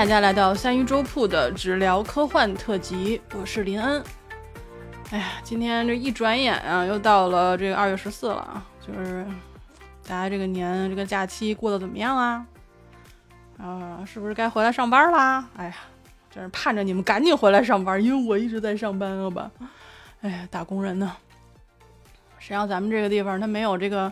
大家来到三鱼粥铺的只聊科幻特辑，我是林恩。哎呀，今天这一转眼啊，又到了这个二月十四了啊，就是大家这个年这个假期过得怎么样啊？啊，是不是该回来上班啦？哎呀，真是盼着你们赶紧回来上班，因为我一直在上班了吧？哎呀，打工人呢？谁让咱们这个地方它没有这个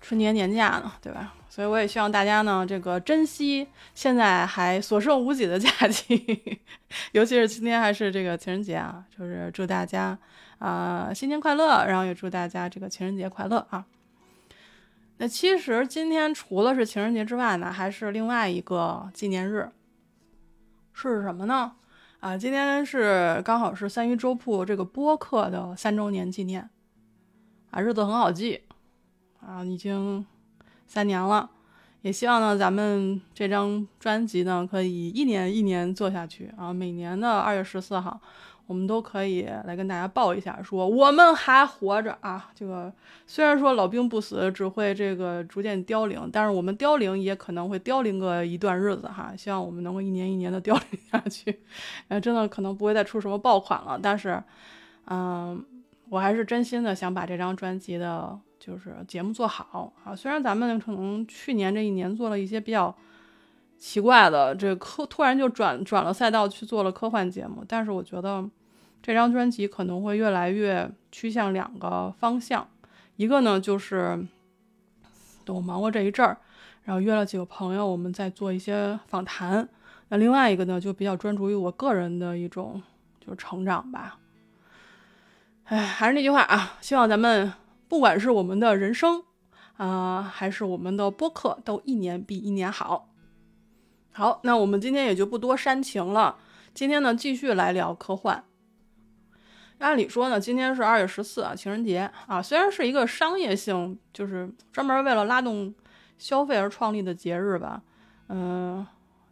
春节年假呢，对吧？所以我也希望大家呢，这个珍惜现在还所剩无几的假期，尤其是今天还是这个情人节啊，就是祝大家啊新年快乐，然后也祝大家这个情人节快乐啊。那其实今天除了是情人节之外呢，还是另外一个纪念日，是什么呢？啊，今天是刚好是三鱼粥铺这个播客的三周年纪念，啊，日子很好记，啊，已经三年了，也希望呢咱们这张专辑呢可以一年一年做下去啊，每年的二月十四号。我们都可以来跟大家报一下，说我们还活着啊！这个虽然说老兵不死，只会这个逐渐凋零，但是我们凋零也可能会凋零个一段日子哈。希望我们能够一年一年的凋零下去，呃，真的可能不会再出什么爆款了，但是，嗯，我还是真心的想把这张专辑的，就是节目做好啊。虽然咱们可能去年这一年做了一些比较。奇怪的，这科突然就转转了赛道去做了科幻节目，但是我觉得这张专辑可能会越来越趋向两个方向，一个呢就是等我忙过这一阵儿，然后约了几个朋友，我们再做一些访谈，那另外一个呢就比较专注于我个人的一种就是成长吧。哎，还是那句话啊，希望咱们不管是我们的人生啊，还是我们的播客，都一年比一年好。好，那我们今天也就不多煽情了。今天呢，继续来聊科幻。按理说呢，今天是二月十四啊，情人节啊。虽然是一个商业性，就是专门为了拉动消费而创立的节日吧，嗯，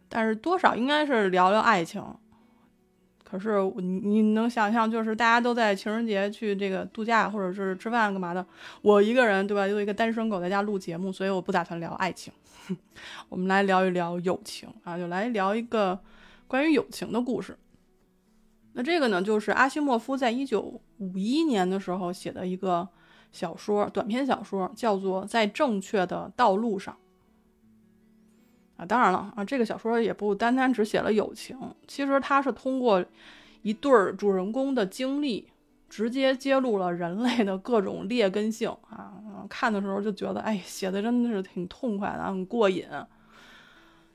但是多少应该是聊聊爱情。可是你你能想象，就是大家都在情人节去这个度假或者是吃饭干嘛的，我一个人对吧？又一个单身狗在家录节目，所以我不打算聊爱情。我们来聊一聊友情啊，就来聊一个关于友情的故事。那这个呢，就是阿西莫夫在一九五一年的时候写的一个小说，短篇小说，叫做《在正确的道路上》啊。当然了啊，这个小说也不单单只写了友情，其实它是通过一对儿主人公的经历。直接揭露了人类的各种劣根性啊！看的时候就觉得，哎，写的真的是挺痛快的，很过瘾。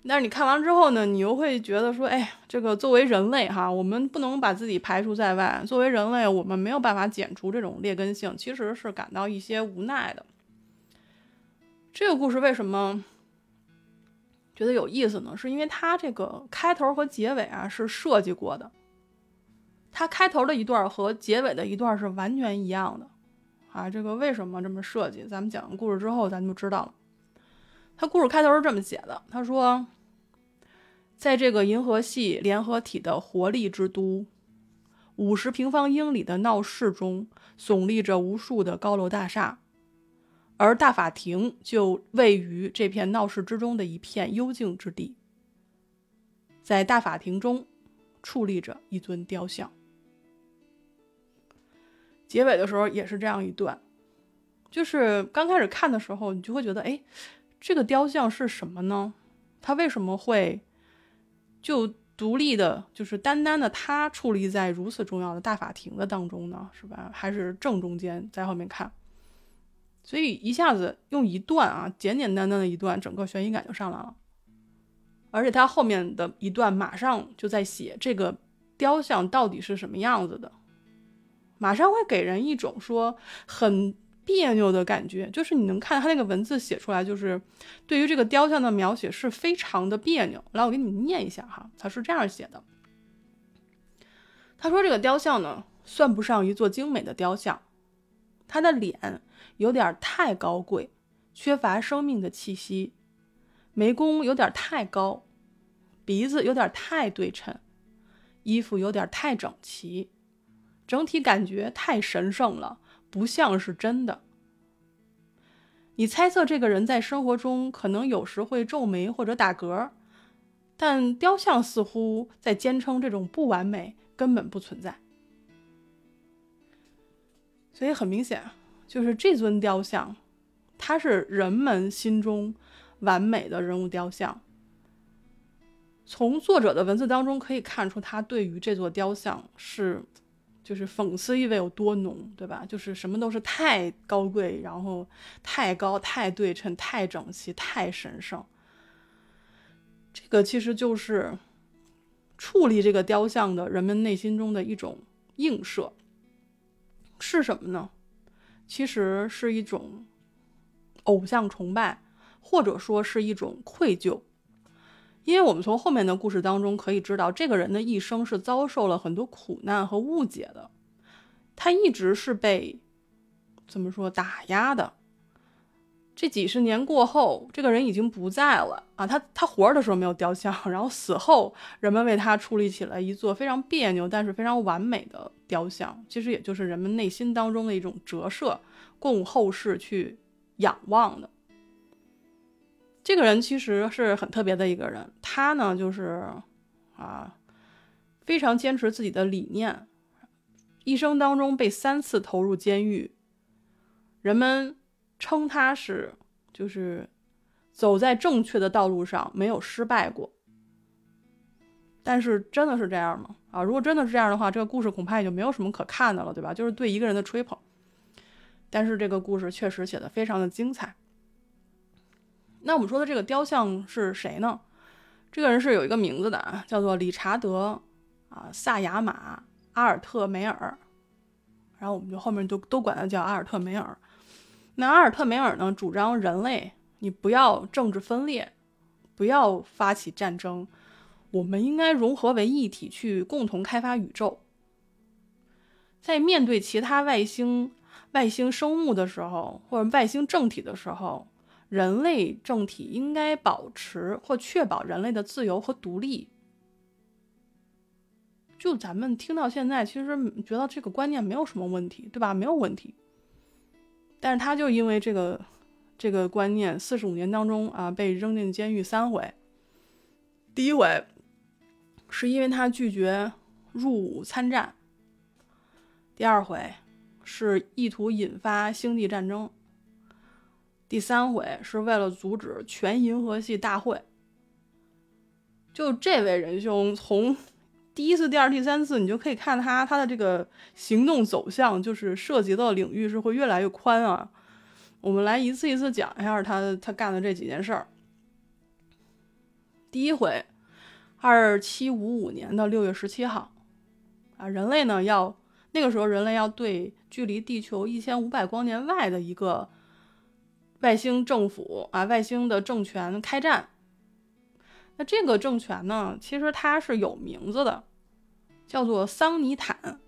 但是你看完之后呢，你又会觉得说，哎，这个作为人类哈，我们不能把自己排除在外。作为人类，我们没有办法剪除这种劣根性，其实是感到一些无奈的。这个故事为什么觉得有意思呢？是因为它这个开头和结尾啊是设计过的。它开头的一段和结尾的一段是完全一样的，啊，这个为什么这么设计？咱们讲完故事之后，咱就知道了。他故事开头是这么写的：他说，在这个银河系联合体的活力之都，五十平方英里的闹市中，耸立着无数的高楼大厦，而大法庭就位于这片闹市之中的一片幽静之地。在大法庭中，矗立着一尊雕像。结尾的时候也是这样一段，就是刚开始看的时候，你就会觉得，哎，这个雕像是什么呢？它为什么会就独立的，就是单单的它矗立在如此重要的大法庭的当中呢？是吧？还是正中间，在后面看，所以一下子用一段啊，简简单单的一段，整个悬疑感就上来了。而且它后面的一段马上就在写这个雕像到底是什么样子的。马上会给人一种说很别扭的感觉，就是你能看他那个文字写出来，就是对于这个雕像的描写是非常的别扭。来，我给你念一下哈，他是这样写的：他说这个雕像呢，算不上一座精美的雕像，他的脸有点太高贵，缺乏生命的气息，眉弓有点太高，鼻子有点太对称，衣服有点太整齐。整体感觉太神圣了，不像是真的。你猜测这个人在生活中可能有时会皱眉或者打嗝，但雕像似乎在坚称这种不完美根本不存在。所以很明显，就是这尊雕像，它是人们心中完美的人物雕像。从作者的文字当中可以看出，他对于这座雕像是，就是讽刺意味有多浓，对吧？就是什么都是太高贵，然后太高、太对称、太整齐、太神圣。这个其实就是处理这个雕像的人们内心中的一种映射，是什么呢？其实是一种偶像崇拜，或者说是一种愧疚。因为我们从后面的故事当中可以知道，这个人的一生是遭受了很多苦难和误解的，他一直是被怎么说打压的。这几十年过后，这个人已经不在了啊！他他活着的时候没有雕像，然后死后人们为他矗立起了一座非常别扭但是非常完美的雕像，其实也就是人们内心当中的一种折射，供后世去仰望的。这个人其实是很特别的一个人，他呢就是啊，非常坚持自己的理念，一生当中被三次投入监狱，人们称他是就是走在正确的道路上，没有失败过。但是真的是这样吗？啊，如果真的是这样的话，这个故事恐怕也就没有什么可看的了，对吧？就是对一个人的吹捧。但是这个故事确实写的非常的精彩。那我们说的这个雕像是谁呢？这个人是有一个名字的，叫做理查德啊萨亚马阿尔特梅尔，然后我们就后面都都管他叫阿尔特梅尔。那阿尔特梅尔呢，主张人类你不要政治分裂，不要发起战争，我们应该融合为一体去共同开发宇宙。在面对其他外星外星生物的时候，或者外星政体的时候。人类政体应该保持或确保人类的自由和独立。就咱们听到现在，其实觉得这个观念没有什么问题，对吧？没有问题。但是他就因为这个这个观念，四十五年当中啊，被扔进监狱三回。第一回是因为他拒绝入伍参战，第二回是意图引发星际战争。第三回是为了阻止全银河系大会。就这位仁兄，从第一次、第二、第三次，你就可以看他他的这个行动走向，就是涉及的领域是会越来越宽啊。我们来一次一次讲一下他他干的这几件事儿。第一回，二七五五年的六月十七号，啊，人类呢要那个时候人类要对距离地球一千五百光年外的一个。外星政府啊，外星的政权开战。那这个政权呢，其实它是有名字的，叫做桑尼坦。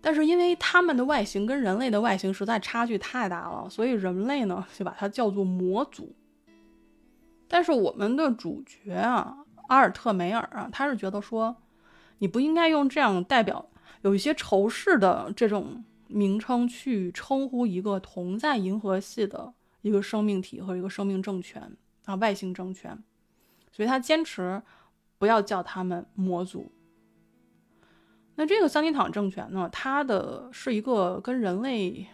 但是因为他们的外形跟人类的外形实在差距太大了，所以人类呢就把它叫做魔族。但是我们的主角啊，阿尔特梅尔啊，他是觉得说，你不应该用这样代表有一些仇视的这种名称去称呼一个同在银河系的。一个生命体和一个生命政权啊，外星政权，所以他坚持不要叫他们魔族。那这个桑尼坦政权呢，它的是一个跟人类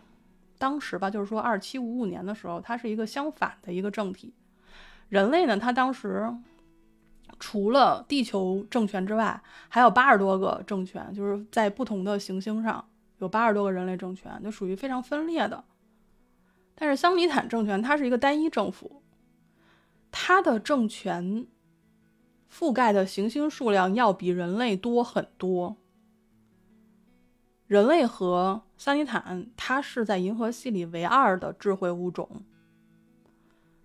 当时吧，就是说二七五五年的时候，它是一个相反的一个政体。人类呢，它当时除了地球政权之外，还有八十多个政权，就是在不同的行星上有八十多个人类政权，就属于非常分裂的。但是桑尼坦政权它是一个单一政府，它的政权覆盖的行星数量要比人类多很多。人类和桑尼坦它是在银河系里唯二的智慧物种，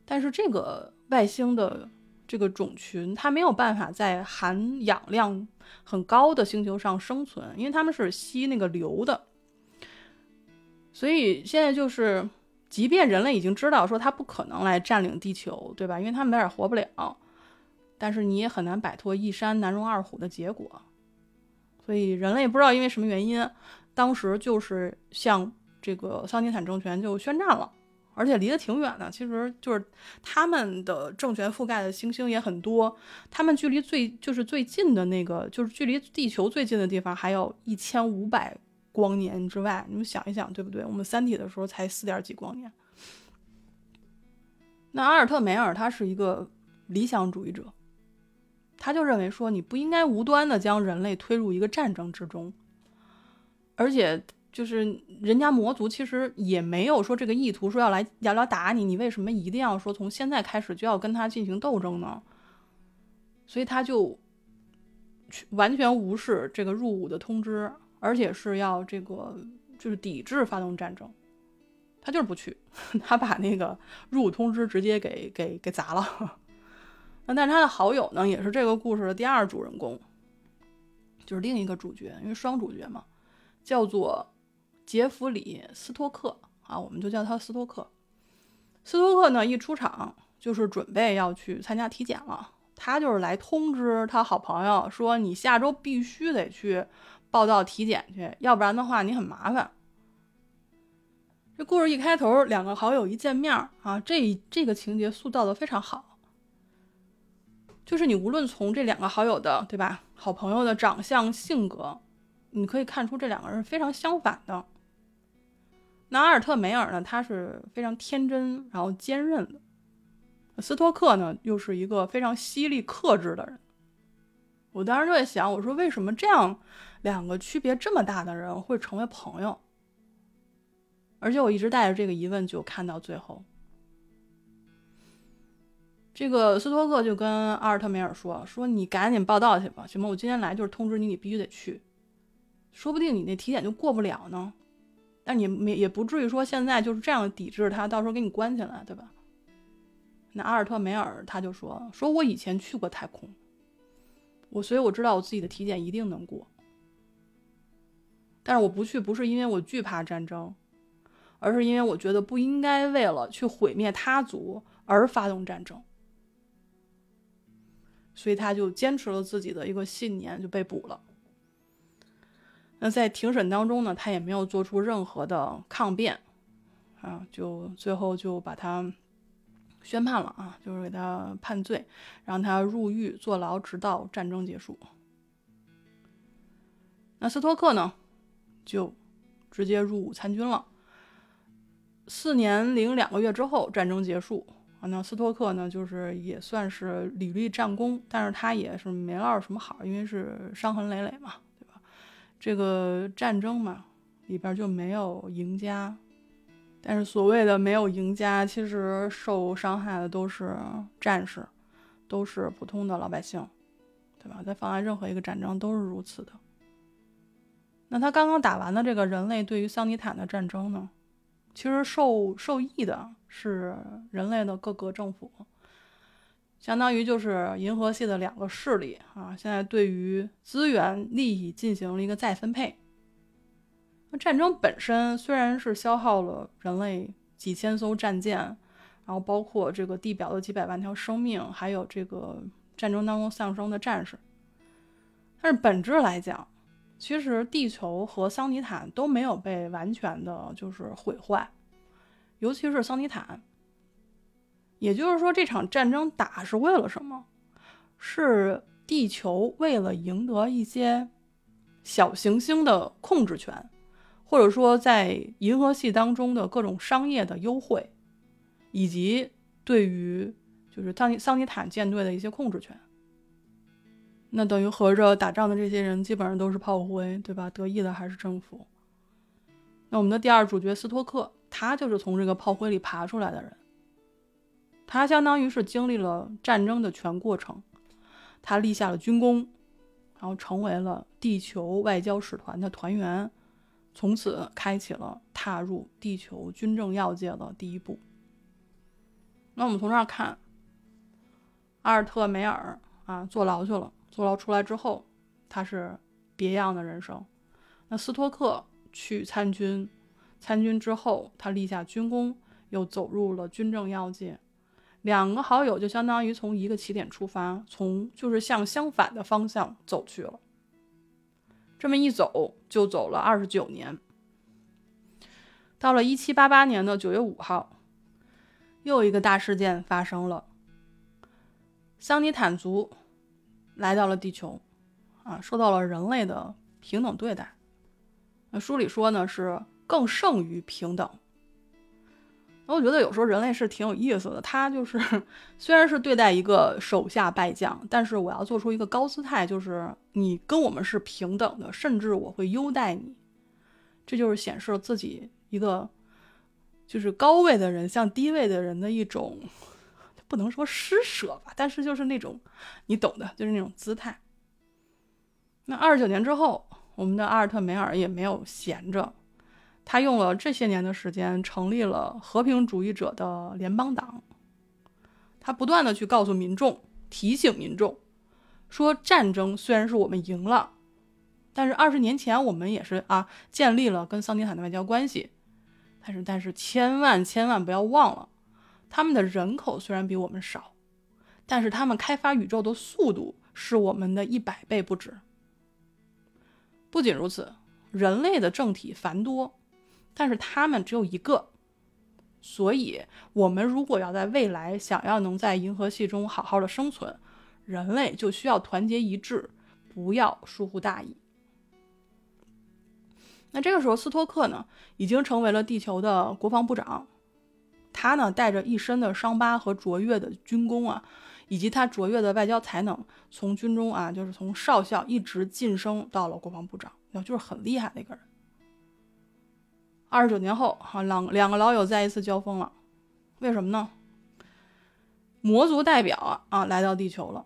但是这个外星的这个种群它没有办法在含氧量很高的星球上生存，因为它们是吸那个硫的，所以现在就是。即便人类已经知道说它不可能来占领地球，对吧？因为它们在这活不了，但是你也很难摆脱一山难容二虎的结果。所以人类不知道因为什么原因，当时就是向这个桑尼坦政权就宣战了而且离得挺远的。其实就是他们的政权覆盖的行星也很多，他们距离最就是最近的那个，就是距离地球最近的地方还有一千五百光年之外。你们想一想，对不对？我们三体的时候才四点几光年。那阿尔特梅尔他是一个理想主义者，他就认为说你不应该无端的将人类推入一个战争之中，而且就是人家魔族其实也没有说这个意图说要来要来打你，你为什么一定要说从现在开始就要跟他进行斗争呢？所以他就完全无视这个入伍的通知，而且是要这个就是抵制发动战争。他就是不去，他把那个入伍通知直接给给给砸了。那但是他的好友呢，也是这个故事的第二主人公，就是另一个主角，因为双主角嘛，叫做杰弗里·斯托克啊，我们就叫他斯托克。斯托克呢，一出场就是准备要去参加体检了，他就是来通知他好朋友说：“你下周必须得去报道体检去，要不然的话你很麻烦。”这故事一开头，两个好友一见面啊，这这个情节塑造的非常好。就是你无论从这两个好友的，对吧，好朋友的长相、性格，你可以看出这两个人是非常相反的。那阿尔特梅尔呢，他是非常天真，然后坚韧的；斯托克呢，又是一个非常犀利、克制的人。我当时就在想，我说为什么这样两个区别这么大的人会成为朋友？而且我一直带着这个疑问，就看到最后，这个斯托克就跟阿尔特梅尔说：“说你赶紧报道去吧，行吗？我今天来就是通知你，你必须得去，说不定你那体检就过不了呢。但你没也不至于说现在就是这样抵制他，到时候给你关起来，对吧？”那阿尔特梅尔他就说：“说我以前去过太空，我所以我知道我自己的体检一定能过，但是我不去不是因为我惧怕战争。”而是因为我觉得不应该为了去毁灭他族而发动战争，所以他就坚持了自己的一个信念，就被捕了。那在庭审当中呢，他也没有做出任何的抗辩，啊，就最后就把他宣判了啊，就是给他判罪，让他入狱坐牢，直到战争结束。那斯托克呢，就直接入伍参军了。四年零两个月之后，战争结束啊。那斯托克呢，就是也算是屡立战功，但是他也是没落什么好，因为是伤痕累累嘛，这个战争嘛，里边就没有赢家，但是所谓的没有赢家，其实受伤害的都是战士，都是普通的老百姓，对吧？在放在任何一个战争都是如此的。那他刚刚打完的这个人类对于桑尼坦的战争呢？其实受受益的是人类的各个政府，相当于就是银河系的两个势力啊。现在对于资源利益进行了一个再分配。那战争本身虽然是消耗了人类几千艘战舰，然后包括这个地表的几百万条生命，还有这个战争当中丧生的战士，但是本质来讲。其实地球和桑尼坦都没有被完全的，就是毁坏，尤其是桑尼坦。也就是说，这场战争打是为了什么？是地球为了赢得一些小行星的控制权，或者说在银河系当中的各种商业的优惠，以及对于就是桑尼桑尼坦舰队的一些控制权。那等于合着打仗的这些人基本上都是炮灰，对吧？得意的还是政府。那我们的第二主角斯托克，他就是从这个炮灰里爬出来的人。他相当于是经历了战争的全过程，他立下了军功，然后成为了地球外交使团的团员，从此开启了踏入地球军政要界的第一步。那我们从这儿看，阿尔特梅尔啊，坐牢去了。坐牢出来之后，他是别样的人生。那斯托克去参军，参军之后，他立下军功，又走入了军政要界。两个好友就相当于从一个起点出发，从就是向相反的方向走去了。这么一走，就走了二十九年。到了一七八八年的九月五号，又一个大事件发生了，桑尼坦族来到了地球，啊，受到了人类的平等对待。那书里说呢，是更胜于平等。我觉得有时候人类是挺有意思的，他就是虽然是对待一个手下败将，但是我要做出一个高姿态，就是你跟我们是平等的，甚至我会优待你。这就是显示自己一个就是高位的人向低位的人的一种，不能说施舍吧，但是就是那种你懂的，就是那种姿态。那二十九年之后，我们的阿尔特梅尔也没有闲着。他用了这些年的时间，成立了和平主义者的联邦党。他不断的去告诉民众、提醒民众，说战争虽然是我们赢了，但是二十年前我们也是啊建立了跟桑迪坦的外交关系。但是，但是千万千万不要忘了，他们的人口虽然比我们少，但是他们开发宇宙的速度是我们的一百倍不止。不仅如此，人类的政体繁多。但是他们只有一个，所以我们如果要在未来想要能在银河系中好好的生存，人类就需要团结一致，不要疏忽大意。那这个时候，斯托克呢已经成为了地球的国防部长，他呢带着一身的伤疤和卓越的军功啊，以及他卓越的外交才能，从军中啊就是从少校一直晋升到了国防部长，那就是很厉害的一个人。二十九年后，哈两两个老友再一次交锋了，为什么呢？魔族代表啊啊来到地球了，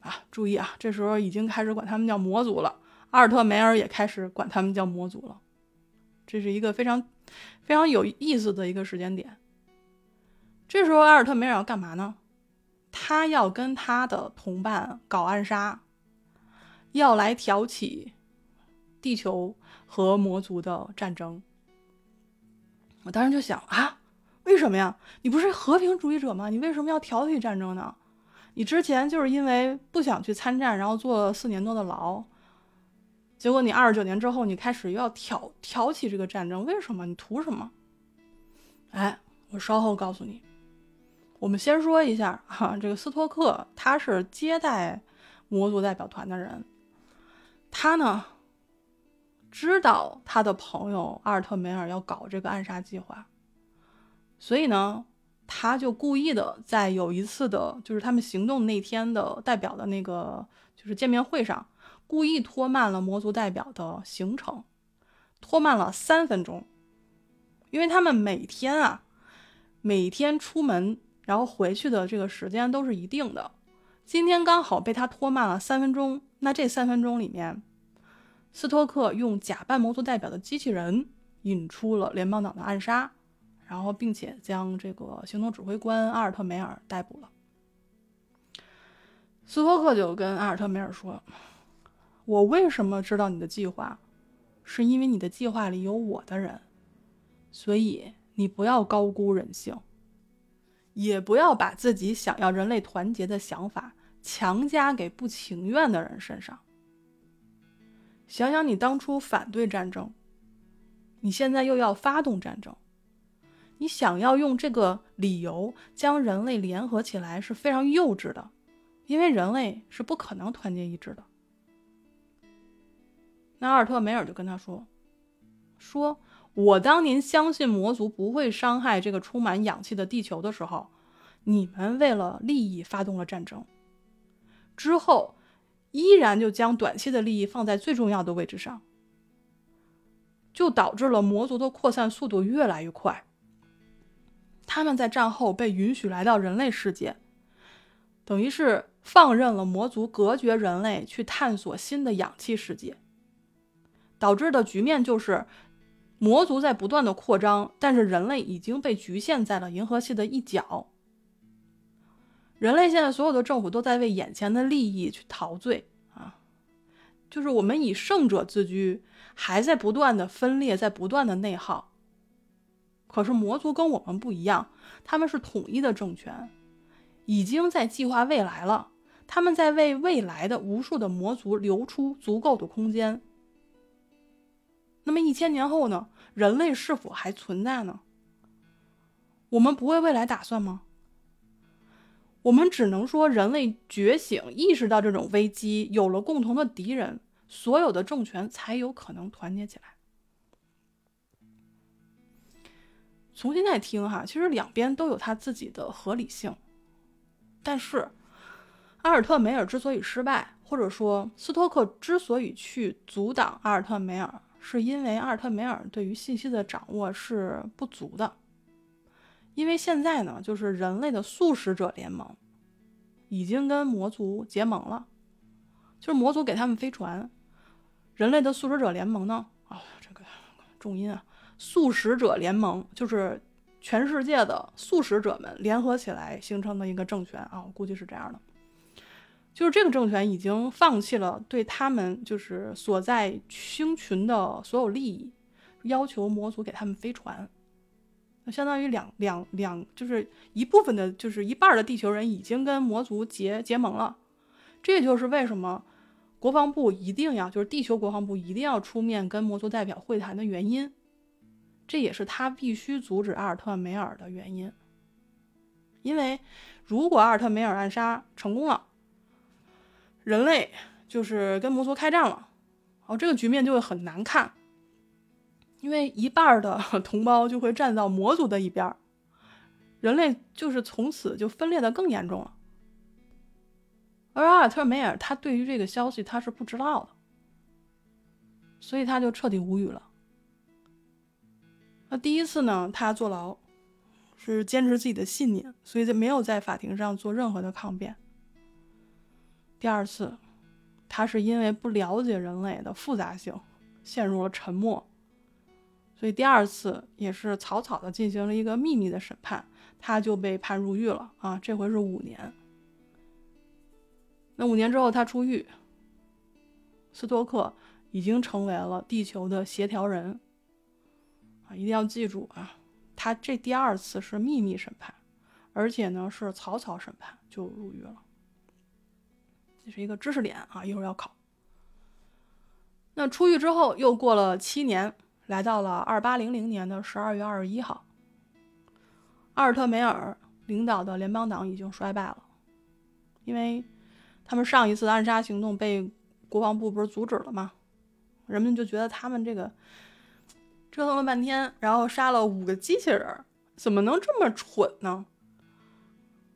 啊注意啊，这时候已经开始管他们叫魔族了。阿尔特梅尔也开始管他们叫魔族了，这是一个非常非常有意思的一个时间点。这时候阿尔特梅尔要干嘛呢？他要跟他的同伴搞暗杀，要来挑起地球和魔族的战争。我当时就想啊，为什么呀？你不是和平主义者吗？你为什么要挑起战争呢？你之前就是因为不想去参战，然后坐了四年多的牢，结果你二十九年之后，你开始又要挑挑起这个战争，为什么？你图什么？哎，我稍后告诉你。我们先说一下哈，这个斯托克他是接待魔族代表团的人，他呢。知道他的朋友阿尔特梅尔要搞这个暗杀计划，所以呢，他就故意的在有一次的，就是他们行动那天的代表的那个就是见面会上，故意拖慢了魔族代表的行程，拖慢了三分钟，因为他们每天啊，每天出门然后回去的这个时间都是一定的，今天刚好被他拖慢了三分钟，那这三分钟里面。斯托克用假扮魔族代表的机器人引出了联邦党的暗杀，然后并且将这个行动指挥官阿尔特梅尔逮捕了。斯托克就跟阿尔特梅尔说：“我为什么知道你的计划？是因为你的计划里有我的人，所以你不要高估人性，也不要把自己想要人类团结的想法强加给不情愿的人身上。”想想你当初反对战争，你现在又要发动战争，你想要用这个理由将人类联合起来是非常幼稚的，因为人类是不可能团结一致的。那阿尔特梅尔就跟他说：“说我当年相信魔族不会伤害这个充满氧气的地球的时候，你们为了利益发动了战争，之后。”依然就将短期的利益放在最重要的位置上，就导致了魔族的扩散速度越来越快。他们在战后被允许来到人类世界，等于是放任了魔族隔绝人类去探索新的氧气世界，导致的局面就是魔族在不断的扩张，但是人类已经被局限在了银河系的一角。人类现在所有的政府都在为眼前的利益去陶醉啊，就是我们以胜者自居，还在不断的分裂，在不断的内耗。可是魔族跟我们不一样，他们是统一的政权，已经在计划未来了，他们在为未来的无数的魔族留出足够的空间。那么一千年后呢？人类是否还存在呢？我们不为未来打算吗？我们只能说，人类觉醒，意识到这种危机，有了共同的敌人，所有的政权才有可能团结起来。从现在听哈，其实两边都有他自己的合理性，但是阿尔特梅尔之所以失败，或者说斯托克之所以去阻挡阿尔特梅尔，是因为阿尔特梅尔对于信息的掌握是不足的。因为现在呢，就是人类的素食者联盟已经跟魔族结盟了，就是魔族给他们飞船，人类的素食者联盟呢，啊，这个重音啊。素食者联盟就是全世界的素食者们联合起来形成的一个政权啊，我估计是这样的。就是这个政权已经放弃了对他们就是所在星群的所有利益，要求魔族给他们飞船。那相当于两两两，就是一部分的，就是一半的地球人已经跟魔族结结盟了。这也就是为什么国防部一定要，就是地球国防部一定要出面跟魔族代表会谈的原因。这也是他必须阻止阿尔特梅尔的原因，因为如果阿尔特梅尔暗杀成功了，人类就是跟魔族开战了，哦，这个局面就会很难看，因为一半的 同胞就会站到魔族的一边，人类就是从此就分裂的更严重了。而阿尔特梅尔他对于这个消息他是不知道的，所以他就彻底无语了。那第一次呢，他坐牢，是坚持自己的信念，所以就没有在法庭上做任何的抗辩。第二次，他是因为不了解人类的复杂性，陷入了沉默，所以第二次也是草草的进行了一个秘密的审判，他就被判入狱了啊，这回是五年。那五年之后他出狱，斯托克已经成为了地球的协调人。啊一定要记住啊，他这第二次是秘密审判，而且呢是草草审判就入狱了。这是一个知识点啊，一会儿要考。那出狱之后又过了七年，来到了二八零零年的十二月二十一号，阿尔特梅尔领导的联邦党已经衰败了，因为他们上一次暗杀行动被国防部不是阻止了吗？人们就觉得他们这个。折腾了半天，然后杀了五个机器人，怎么能这么蠢呢？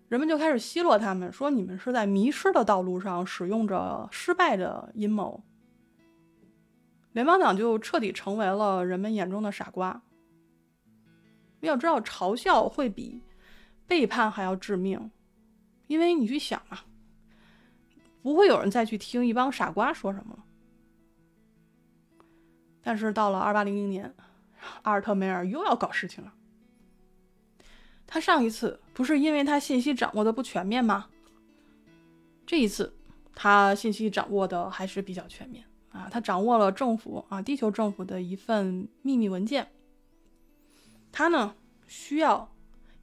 人们就开始奚落他们，说你们是在迷失的道路上使用着失败的阴谋。联邦党就彻底成为了人们眼中的傻瓜。要知道，嘲笑会比背叛还要致命，因为你去想啊，不会有人再去听一帮傻瓜说什么了。但是到了二八零零年。阿尔特梅尔又要搞事情了。他上一次不是因为他信息掌握的不全面吗？这一次他信息掌握的还是比较全面啊！他掌握了政府啊，地球政府的一份秘密文件。他呢需要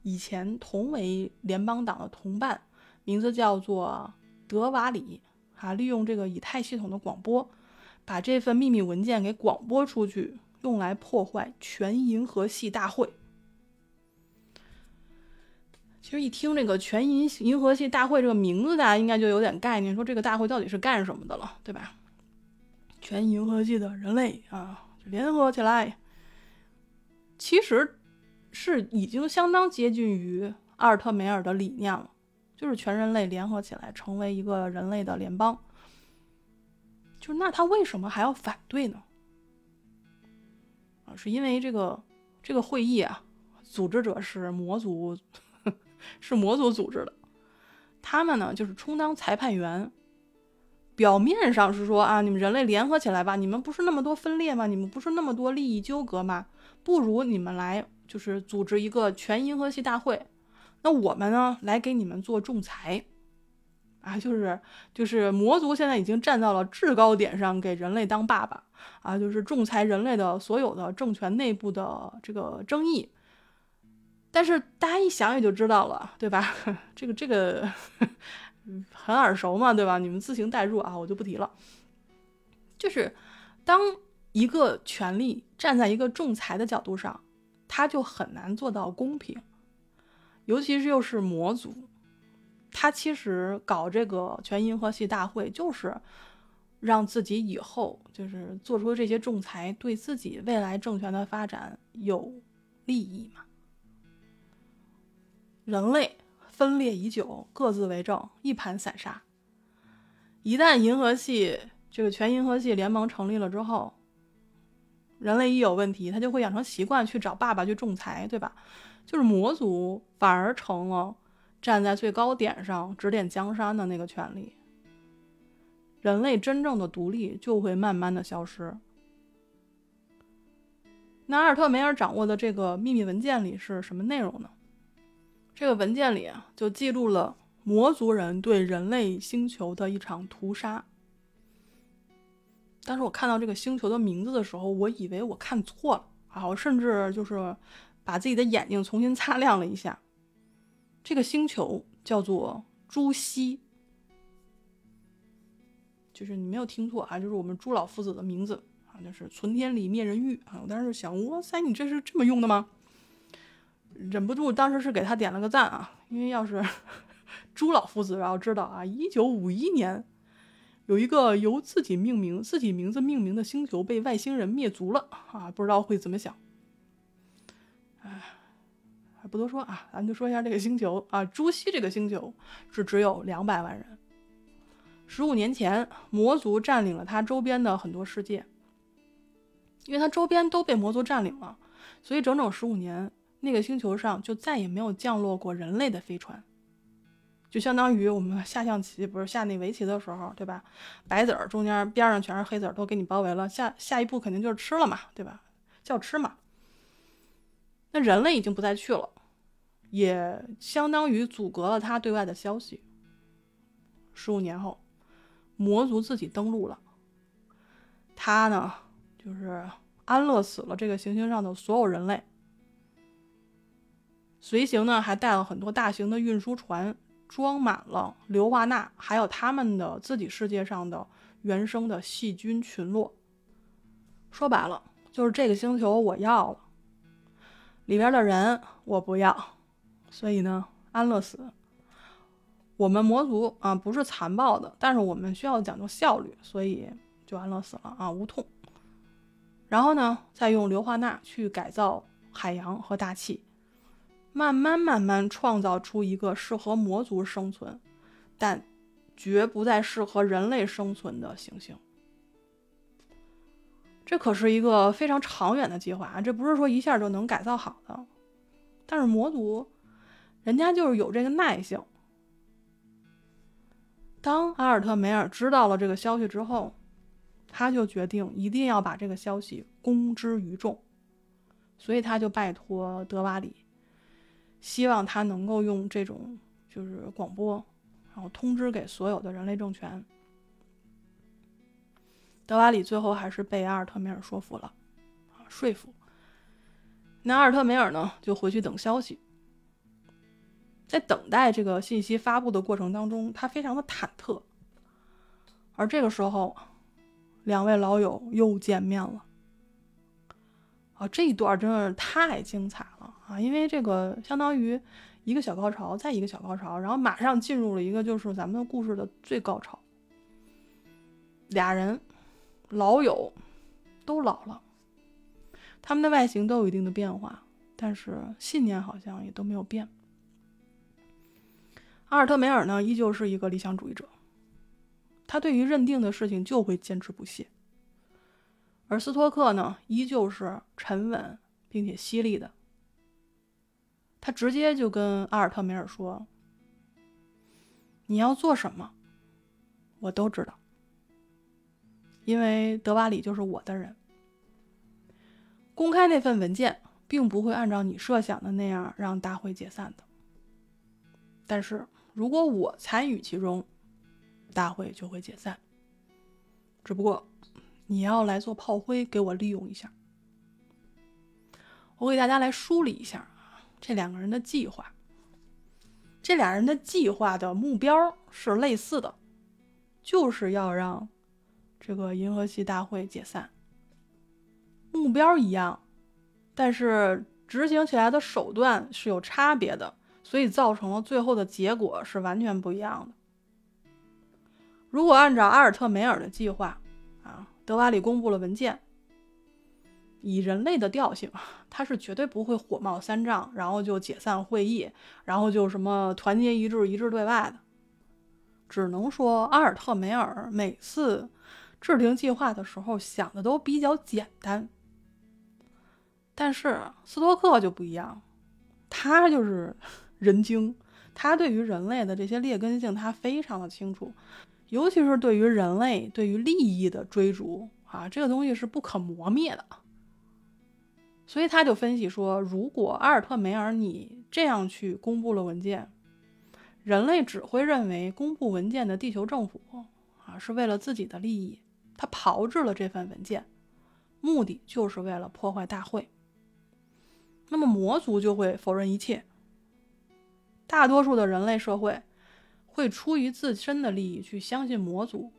以前同为联邦党的同伴，名字叫做德瓦里啊，利用这个以太系统的广播，把这份秘密文件给广播出去。用来破坏全银河系大会。其实一听这个全银银河系大会这个名字，大家应该就有点概念，说这个大会到底是干什么的了，对吧？全银河系的人类啊，联合起来，其实是已经相当接近于阿尔特梅尔的理念了，就是全人类联合起来成为一个人类的联邦。就那他为什么还要反对呢？啊，是因为这个这个会议啊，组织者是魔族，是魔族组织的。他们呢，就是充当裁判员。表面上是说啊，你们人类联合起来吧，你们不是那么多分裂吗？你们不是那么多利益纠葛吗？不如你们来，就是组织一个全银河系大会。那我们呢，来给你们做仲裁。啊，就是就是魔族现在已经站到了制高点上，给人类当爸爸啊，就是仲裁人类的所有的政权内部的这个争议。但是大家一想也就知道了，对吧？这个这个很耳熟嘛，对吧？你们自行代入啊，我就不提了。就是当一个权利站在一个仲裁的角度上，他就很难做到公平，尤其是又是魔族，他其实搞这个全银河系大会，就是让自己以后就是做出这些仲裁，对自己未来政权的发展有利益嘛。人类分裂已久，各自为政，一盘散沙。一旦银河系这个全银河系联盟成立了之后，人类一有问题，他就会养成习惯去找爸爸去仲裁，对吧？就是魔族反而成了站在最高点上指点江山的那个权利，人类真正的独立就会慢慢的消失。那阿尔特梅尔掌握的这个秘密文件里是什么内容呢？这个文件里啊，就记录了魔族人对人类星球的一场屠杀。当时我看到这个星球的名字的时候，我以为我看错了啊！我甚至就是把自己的眼睛重新擦亮了一下。这个星球叫做朱熹，就是你没有听错啊，就是我们朱老夫子的名字啊，就是存天理，灭人欲啊！我当时就想，哇塞，你这是这么用的吗？忍不住当时是给他点了个赞啊，因为要是 朱老夫子要知道啊，一九五一年。有一个由自己命名、自己名字命名的星球被外星人灭族了啊！不知道会怎么想。哎，不多说啊，咱就说一下这个星球啊。朱熹这个星球是只有两百万人。十五年前，魔族占领了他周边的很多世界，因为他周边都被魔族占领了，所以整整十五年，那个星球上就再也没有降落过人类的飞船。就相当于我们下象棋，不是下那围棋的时候，对吧？白子儿中间边上全是黑子儿，都给你包围了。下下一步肯定就是吃了嘛，对吧？叫吃嘛。那人类已经不再去了，也相当于阻隔了他对外的消息。十五年后，魔族自己登陆了，他呢，就是安乐死了这个行星上的所有人类，随行呢还带了很多大型的运输船。装满了硫化钠，还有他们的自己世界上的原生的细菌群落。说白了，就是这个星球我要了，里边的人我不要，所以呢，安乐死。我们魔族啊，不是残暴的，但是我们需要讲究效率，所以就安乐死了啊，无痛。然后呢，再用硫化钠去改造海洋和大气。慢慢慢慢创造出一个适合魔族生存，但绝不再适合人类生存的行星。这可是一个非常长远的计划啊！这不是说一下就能改造好的。但是魔族，人家就是有这个耐性。当阿尔特梅尔知道了这个消息之后，他就决定一定要把这个消息公之于众，所以他就拜托德瓦里。希望他能够用这种就是广播，然后通知给所有的人类政权。德瓦里最后还是被阿尔特梅尔说服了，啊，说服。那阿尔特梅尔呢，就回去等消息。在等待这个信息发布的过程当中，他非常的忐忑。而这个时候，两位老友又见面了。啊，这一段真的是太精彩了。啊，因为这个相当于一个小高潮，再一个小高潮，然后马上进入了一个就是咱们的故事的最高潮。俩人老友都老了，他们的外形都有一定的变化，但是信念好像也都没有变。阿尔特梅尔呢，依旧是一个理想主义者，他对于认定的事情就会坚持不懈，而斯托克呢，依旧是沉稳并且犀利的。他直接就跟阿尔特梅尔说：“你要做什么，我都知道，因为德瓦里就是我的人。公开那份文件，并不会按照你设想的那样让大会解散的。但是如果我参与其中，大会就会解散。只不过你要来做炮灰，给我利用一下。我给大家来梳理一下。”这两个人的计划，这俩人的计划的目标是类似的，就是要让这个银河系大会解散。目标一样，但是执行起来的手段是有差别的，所以造成了最后的结果是完全不一样的。如果按照阿尔特梅尔的计划，啊，德瓦里公布了文件，以人类的调性，他是绝对不会火冒三丈，然后就解散会议，然后就什么团结一致、一致对外的。只能说阿尔特梅尔每次制定计划的时候想的都比较简单，但是斯托克就不一样，他就是 人精，他对于人类的这些劣根性他非常的清楚，尤其是对于人类对于利益的追逐啊，这个东西是不可磨灭的。所以他就分析说，如果阿尔特梅尔你这样去公布了文件。人类只会认为公布文件的地球政府啊是为了自己的利益，他炮制了这份文件，目的就是为了破坏大会。那么魔族就会否认一切，大多数的人类社会会出于自身的利益去相信魔族，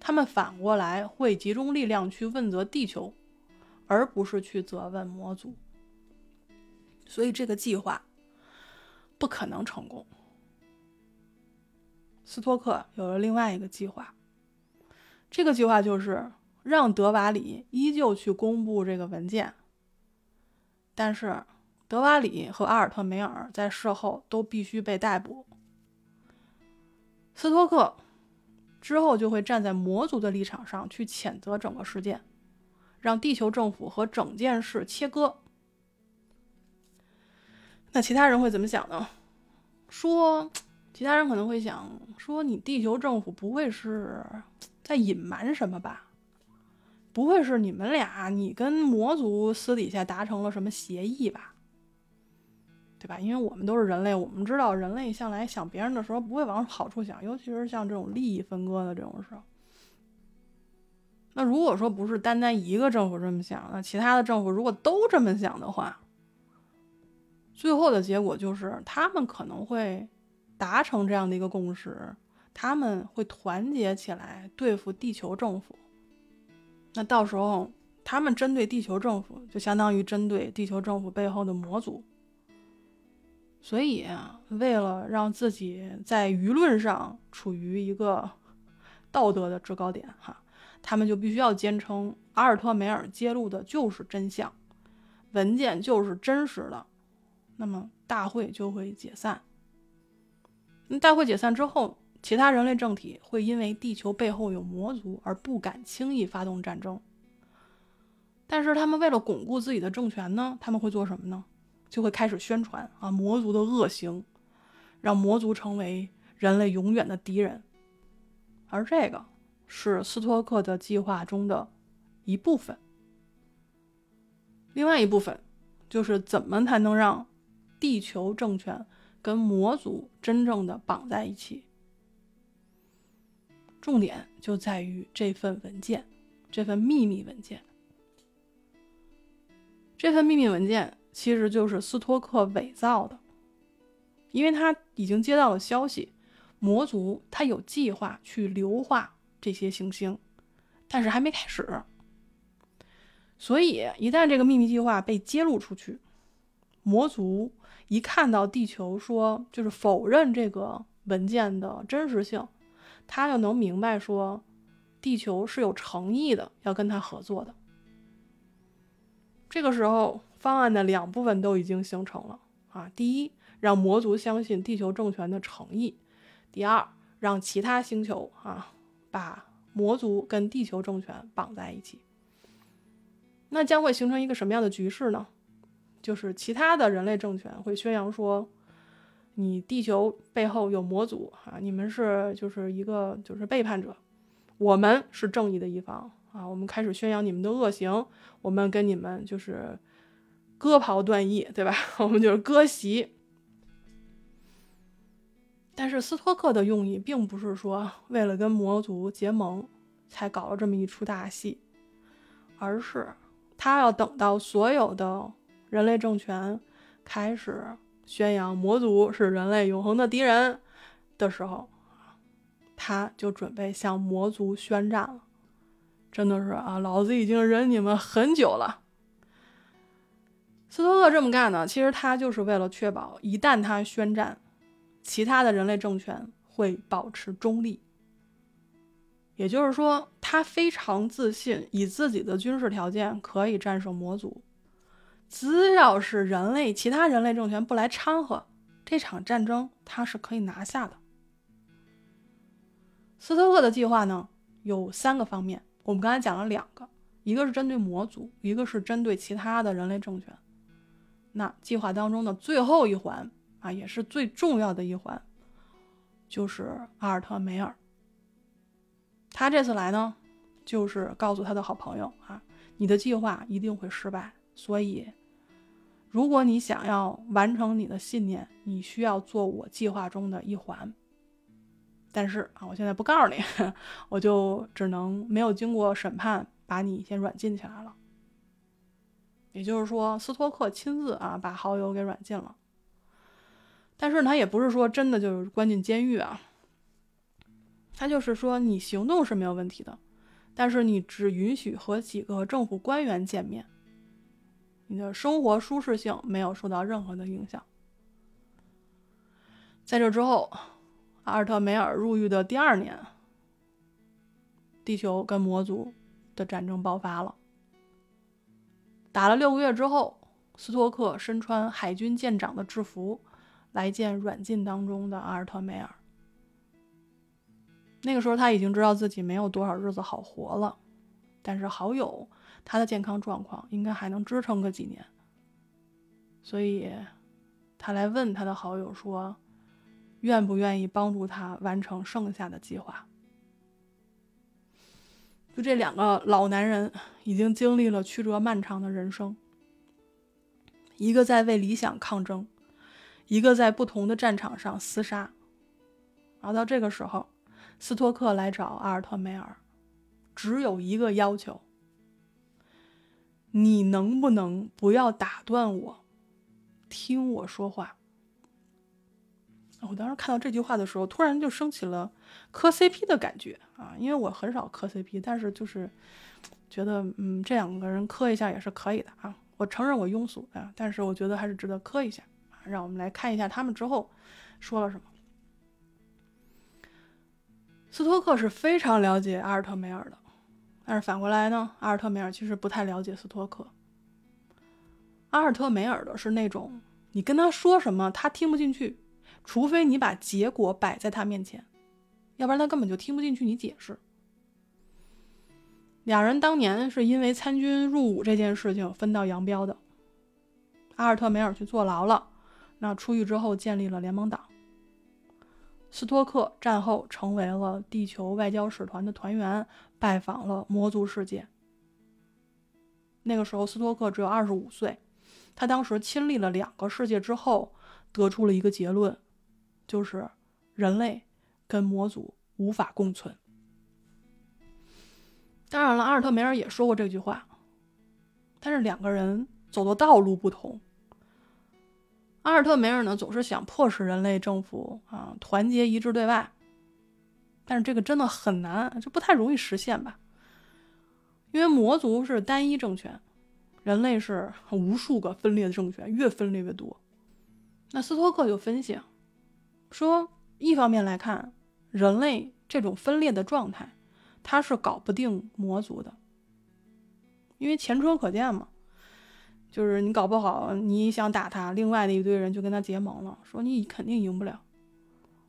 他们反过来会集中力量去问责地球，而不是去责问魔族。所以这个计划不可能成功。斯托克有了另外一个计划，这个计划就是让德瓦里依旧去公布这个文件，但是德瓦里和阿尔特梅尔在事后都必须被逮捕。斯托克之后就会站在魔族的立场上去谴责整个事件，让地球政府和整件事切割。那其他人会怎么想呢？说。其他人可能会想说：“你地球政府不会是在隐瞒什么吧？不会是你们俩，你跟魔族私底下达成了什么协议吧？对吧？因为我们都是人类，我们知道人类向来想别人的时候不会往好处想，尤其是像这种利益分割的这种事候。那如果说不是单单一个政府这么想，那其他的政府如果都这么想的话，最后的结果就是他们可能会。”达成这样的一个共识，他们会团结起来对付地球政府。那到时候，他们针对地球政府，就相当于针对地球政府背后的魔族。所以啊，为了让自己在舆论上处于一个道德的制高点，哈，他们就必须要坚称阿尔特梅尔揭露的就是真相，文件就是真实的，那么大会就会解散。那大会解散之后，其他人类政体会因为地球背后有魔族而不敢轻易发动战争。但是他们为了巩固自己的政权呢，他们会做什么呢？就会开始宣传啊魔族的恶行，让魔族成为人类永远的敌人。而这个是斯托克的计划中的一部分。另外一部分就是怎么才能让地球政权。跟魔族真正的绑在一起，重点就在于这份文件，这份秘密文件。这份秘密文件其实就是斯托克伪造的，因为他已经接到了消息，魔族他有计划去硫化这些行星，但是还没开始。所以一旦这个秘密计划被揭露出去，魔族。一看到地球说就是否认这个文件的真实性，他就能明白说，地球是有诚意的要跟他合作的。这个时候，方案的两部分都已经形成了啊。第一，让魔族相信地球政权的诚意；第二，让其他星球啊把魔族跟地球政权绑在一起。那将会形成一个什么样的局势呢？就是其他的人类政权会宣扬说，你地球背后有魔族啊，你们是就是一个就是背叛者，我们是正义的一方啊，我们开始宣扬你们的恶行，我们跟你们就是割袍断义，对吧？我们就是割席。但是斯托克的用意并不是说 为了跟魔族结盟才搞了这么一出大戏，而是他要等到所有的。人类政权开始宣扬魔族是人类永恒的敌人的时候，他就准备向魔族宣战了。真的是啊，老子已经忍你们很久了。斯托克这么干呢，其实他就是为了确保，一旦他宣战，其他的人类政权会保持中立。也就是说，他非常自信，以自己的军事条件可以战胜魔族。只要是人类其他人类政权不来掺和，这场战争他是可以拿下的。斯托克的计划呢，有三个方面，我们刚才讲了两个，一个是针对魔族，一个是针对其他的人类政权。那计划当中的最后一环啊，也是最重要的一环，就是阿尔特梅尔。他这次来呢，就是告诉他的好朋友啊，你的计划一定会失败，所以，如果你想要完成你的信念，你需要做我计划中的一环。但是啊，我现在不告诉你，我就只能没有经过审判，把你先软禁起来了。也就是说，斯托克亲自啊把好友给软禁了。但是他也不是说真的就是关进监狱啊。他就是说，你行动是没有问题的，但是你只允许和几个政府官员见面，你的生活舒适性没有受到任何的影响。在这之后，阿尔特梅尔入狱的第二年，地球跟魔族的战争爆发了。打了六个月之后，斯托克身穿海军舰长的制服来见软禁当中的阿尔特梅尔。那个时候他已经知道自己没有多少日子好活了，但是好友他的健康状况应该还能支撑个几年，所以他来问他的好友说，愿不愿意帮助他完成剩下的计划？就这两个老男人已经经历了曲折漫长的人生，一个在为理想抗争，一个在不同的战场上厮杀，然后到这个时候。斯托克来找阿尔特梅尔，只有一个要求：你能不能不要打断我，听我说话？我当时看到这句话的时候，突然就升起了磕 CP 的感觉啊！因为我很少磕 CP，但是就是觉得，嗯，这两个人磕一下也是可以的啊。我承认我庸俗啊，但是我觉得还是值得磕一下。让我们来看一下他们之后说了什么。斯托克是非常了解阿尔特梅尔的，但是反过来呢，阿尔特梅尔其实不太了解斯托克。阿尔特梅尔的是那种你跟他说什么他听不进去，除非你把结果摆在他面前，要不然他根本就听不进去你解释。两人当年是因为参军入伍这件事情分道扬镳的，阿尔特梅尔去坐牢了，那出狱之后建立了联盟党。斯托克战后成为了地球外交使团的团员，拜访了魔族世界。那个时候，斯托克只有二十五岁，他当时亲历了两个世界之后，得出了一个结论，就是人类跟魔族无法共存。当然了，阿尔特梅尔也说过这句话，但是两个人走的道路不同。阿尔特梅尔呢，总是想迫使人类政府啊团结一致对外，但是这个真的很难，就不太容易实现吧。因为魔族是单一政权，人类是无数个分裂的政权，越分裂越多。那斯托克就分析说，一方面来看，人类这种分裂的状态，他是搞不定魔族的，因为前车可鉴嘛。就是你搞不好，你想打他，另外的一堆人就跟他结盟了，说你肯定赢不了。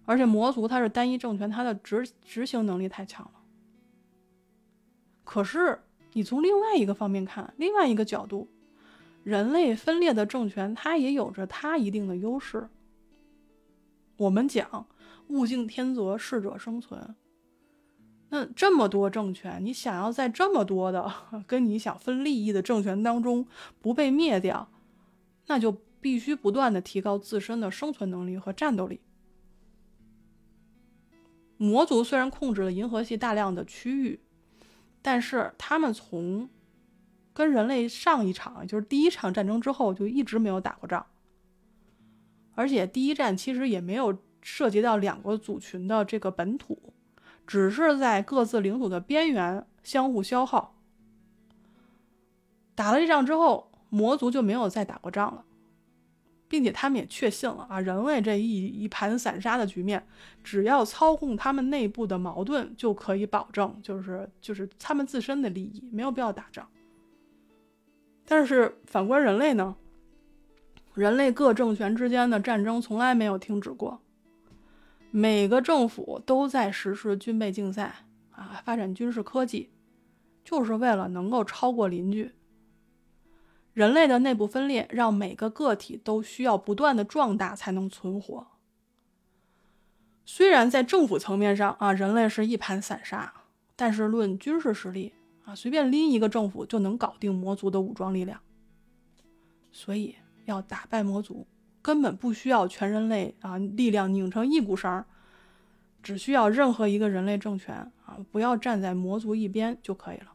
而且魔族它是单一政权，它的执执行能力太强了。可是你从另外一个方面看，另外一个角度，人类分裂的政权它也有着它一定的优势。我们讲物竞天择，适者生存。那这么多政权，你想要在这么多的 跟你想分利益的政权当中不被灭掉，那就必须不断的提高自身的生存能力和战斗力。魔族虽然控制了银河系大量的区域，但是他们从跟人类上一场，就是第一场战争之后，就一直没有打过仗，而且第一战其实也没有涉及到两个族群的这个本土。只是在各自领土的边缘相互消耗。打了这仗之后，魔族就没有再打过仗了，并且他们也确信了啊，人类这一一盘散沙的局面，只要操控他们内部的矛盾，就可以保证就是就是他们自身的利益，没有必要打仗。但是反观人类呢，人类各政权之间的战争从来没有停止过，每个政府都在实施军备竞赛啊，发展军事科技，就是为了能够超过邻居。人类的内部分裂让每个个体都需要不断的壮大才能存活。虽然在政府层面上啊，人类是一盘散沙，但是论军事实力啊，随便拎一个政府就能搞定魔族的武装力量。所以要打败魔族，根本不需要全人类啊力量拧成一股绳儿，只需要任何一个人类政权啊不要站在魔族一边就可以了。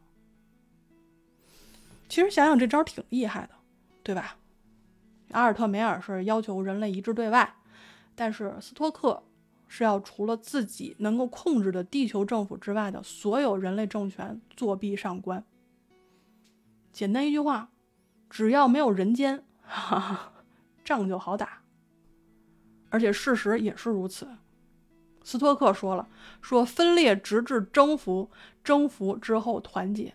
其实想想这招挺厉害的，对吧？阿尔特梅尔是要求人类一致对外，但是斯托克是要除了自己能够控制的地球政府之外的所有人类政权作弊上观。简单一句话，只要没有人间，哈哈，仗就好打。而且事实也是如此。斯托克说了，说分裂直至征服，征服之后团结。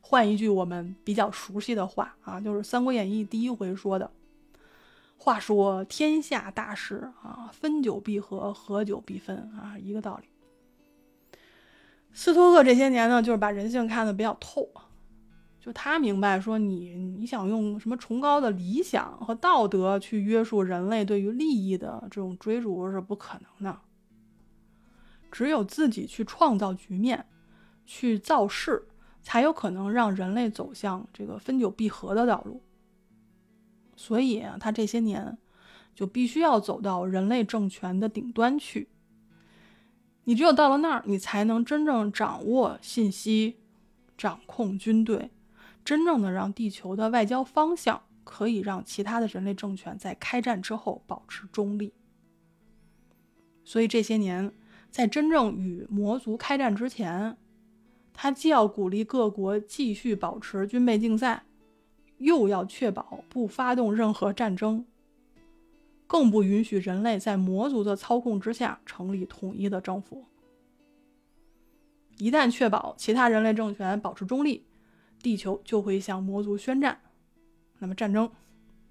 换一句我们比较熟悉的话啊，就是《三国演义》第一回说的：“话说天下大事啊，分久必合，合久必分啊，一个道理。”斯托克这些年呢，就是把人性看得比较透，就他明白说，你你想用什么崇高的理想和道德去约束人类对于利益的这种追逐是不可能的，只有自己去创造局面，去造势。才有可能让人类走向这个分久必合的道路。所以，他这些年就必须要走到人类政权的顶端去。你只有到了那儿，你才能真正掌握信息，掌控军队，真正的让地球的外交方向可以让其他的人类政权在开战之后保持中立。所以这些年，在真正与魔族开战之前。他既要鼓励各国继续保持军备竞赛，又要确保不发动任何战争，更不允许人类在魔族的操控之下成立统一的政府。一旦确保其他人类政权保持中立，地球就会向魔族宣战，那么战争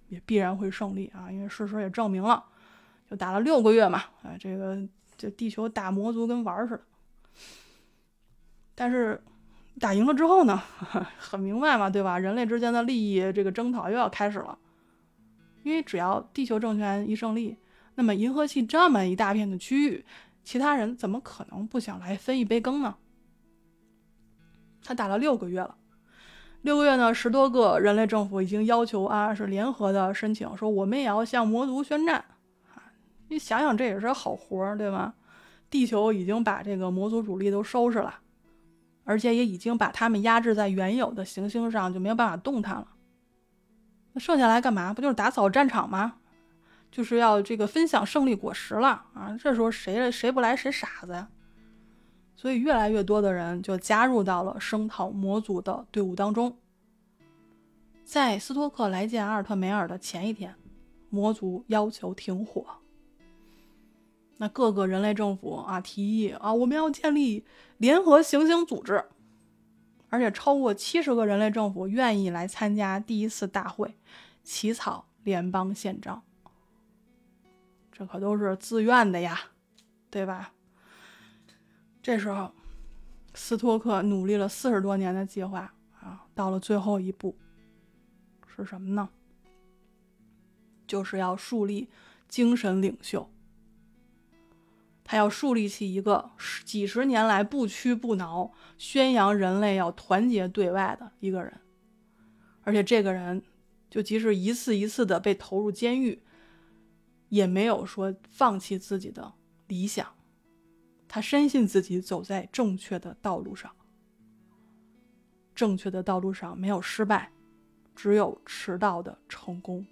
也必然会胜利啊！因为事实也证明了，就打了六个月嘛，啊，这个这地球打魔族跟玩儿似的。但是打赢了之后呢，很明白嘛，对吧？人类之间的利益这个争讨又要开始了。因为只要地球政权一胜利，那么银河系这么一大片的区域，其他人怎么可能不想来分一杯羹呢？他打了六个月了，六个月呢，十多个人类政府已经要求啊，是联合的申请，说我们也要向魔族宣战啊！你想想，这也是好活儿，对吧？地球已经把这个魔族主力都收拾了。而且也已经把他们压制在原有的行星上，就没有办法动弹了。那剩下来干嘛？不就是打扫战场吗？就是要这个分享胜利果实了啊！这时候谁谁不来谁傻子呀？所以越来越多的人就加入到了声讨魔族的队伍当中。在斯托克来见阿尔特梅尔的前一天，魔族要求停火。那各个人类政府啊提议啊，我们要建立联合行星组织，而且超过七十个人类政府愿意来参加第一次大会，起草联邦宪章。这可都是自愿的呀，对吧？这时候，斯托克努力了四十多年的计划啊，到了最后一步，是什么呢？就是要树立精神领袖。他要树立起一个几十年来不屈不挠、宣扬人类要团结对外的一个人，而且这个人就即使一次一次的被投入监狱，也没有说放弃自己的理想。他深信自己走在正确的道路上，正确的道路上没有失败，只有迟到的成功。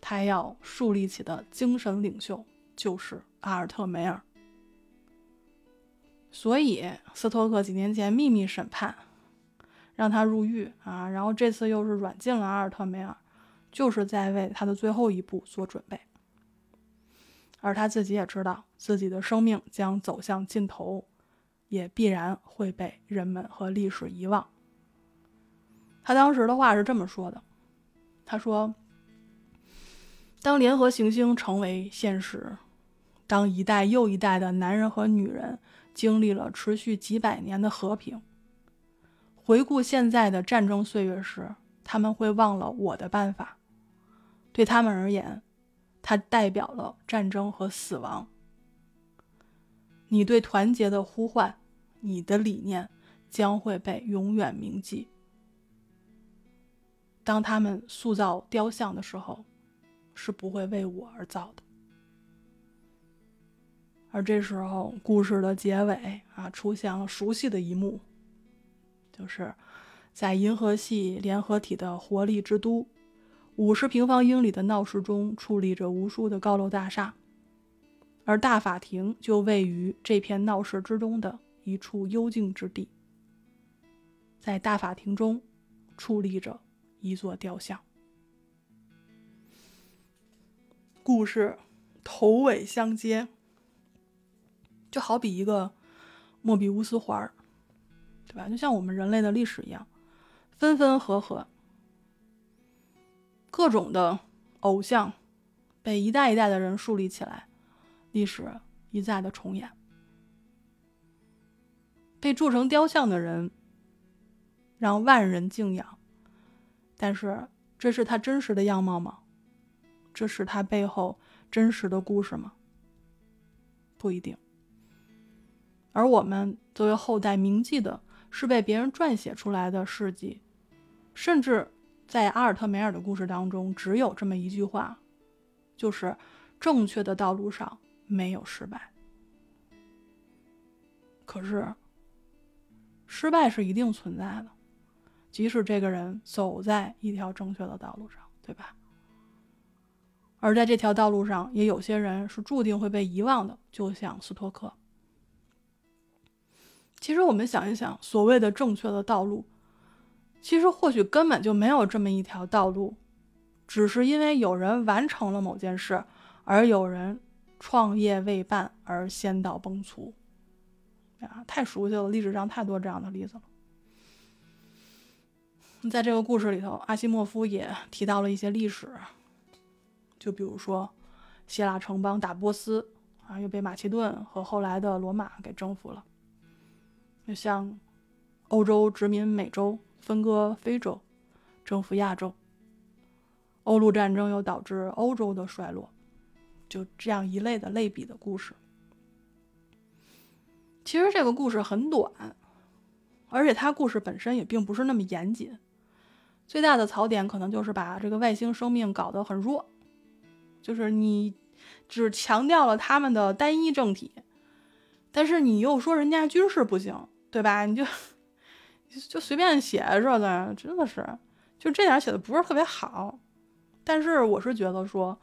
他要树立起的精神领袖。就是阿尔特梅尔，所以斯托克几年前秘密审判，让他入狱啊，然后这次又是软禁了阿尔特梅尔，就是在为他的最后一步做准备。而他自己也知道自己的生命将走向尽头，也必然会被人们和历史遗忘。他当时的话是这么说的：“他说，当联合行星成为现实，当一代又一代的男人和女人经历了持续几百年的和平，回顾现在的战争岁月时，他们会忘了我的办法。对他们而言。”它代表了战争和死亡。你对团结的呼唤，你的理念将会被永远铭记。当他们塑造雕像的时候，是不会为我而造的。而这时候，故事的结尾啊，出现了熟悉的一幕，就是在银河系联合体的活力之都。五十平方英里的闹市中矗立着无数的高楼大厦，而大法庭就位于这片闹市之中的一处幽静之地。在大法庭中，矗立着一座雕像。故事头尾相接，就好比一个莫比乌斯环对吧？就像我们人类的历史一样，分分合合。各种的偶像被一代一代的人树立起来，历史一再的重演。被铸成雕像的人让万人敬仰，但是这是他真实的样貌吗？这是他背后真实的故事吗？不一定。而我们作为后代铭记的是被别人撰写出来的事迹，甚至。在阿尔特梅尔的故事当中，只有这么一句话，就是正确的道路上没有失败。可是，失败是一定存在的，即使这个人走在一条正确的道路上，对吧？而在这条道路上，也有些人是注定会被遗忘的，就像斯托克。其实我们想一想，所谓的正确的道路。其实或许根本就没有这么一条道路，只是因为有人完成了某件事，而有人创业未半而先到崩殂。啊，太熟悉了，历史上太多这样的例子了。在这个故事里头，阿西莫夫也提到了一些历史，就比如说希腊城邦打波斯啊，又被马其顿和后来的罗马给征服了。就像欧洲殖民美洲。分割非洲，征服亚洲。欧陆战争又导致欧洲的衰落，就这样一类的类比的故事。其实这个故事很短，而且它故事本身也并不是那么严谨。最大的槽点可能就是把这个外星生命搞得很弱，就是你只强调了他们的单一政体，但是你又说人家军事不行，对吧？你就。就随便写说的，真的是，就这点写的不是特别好。但是我是觉得说，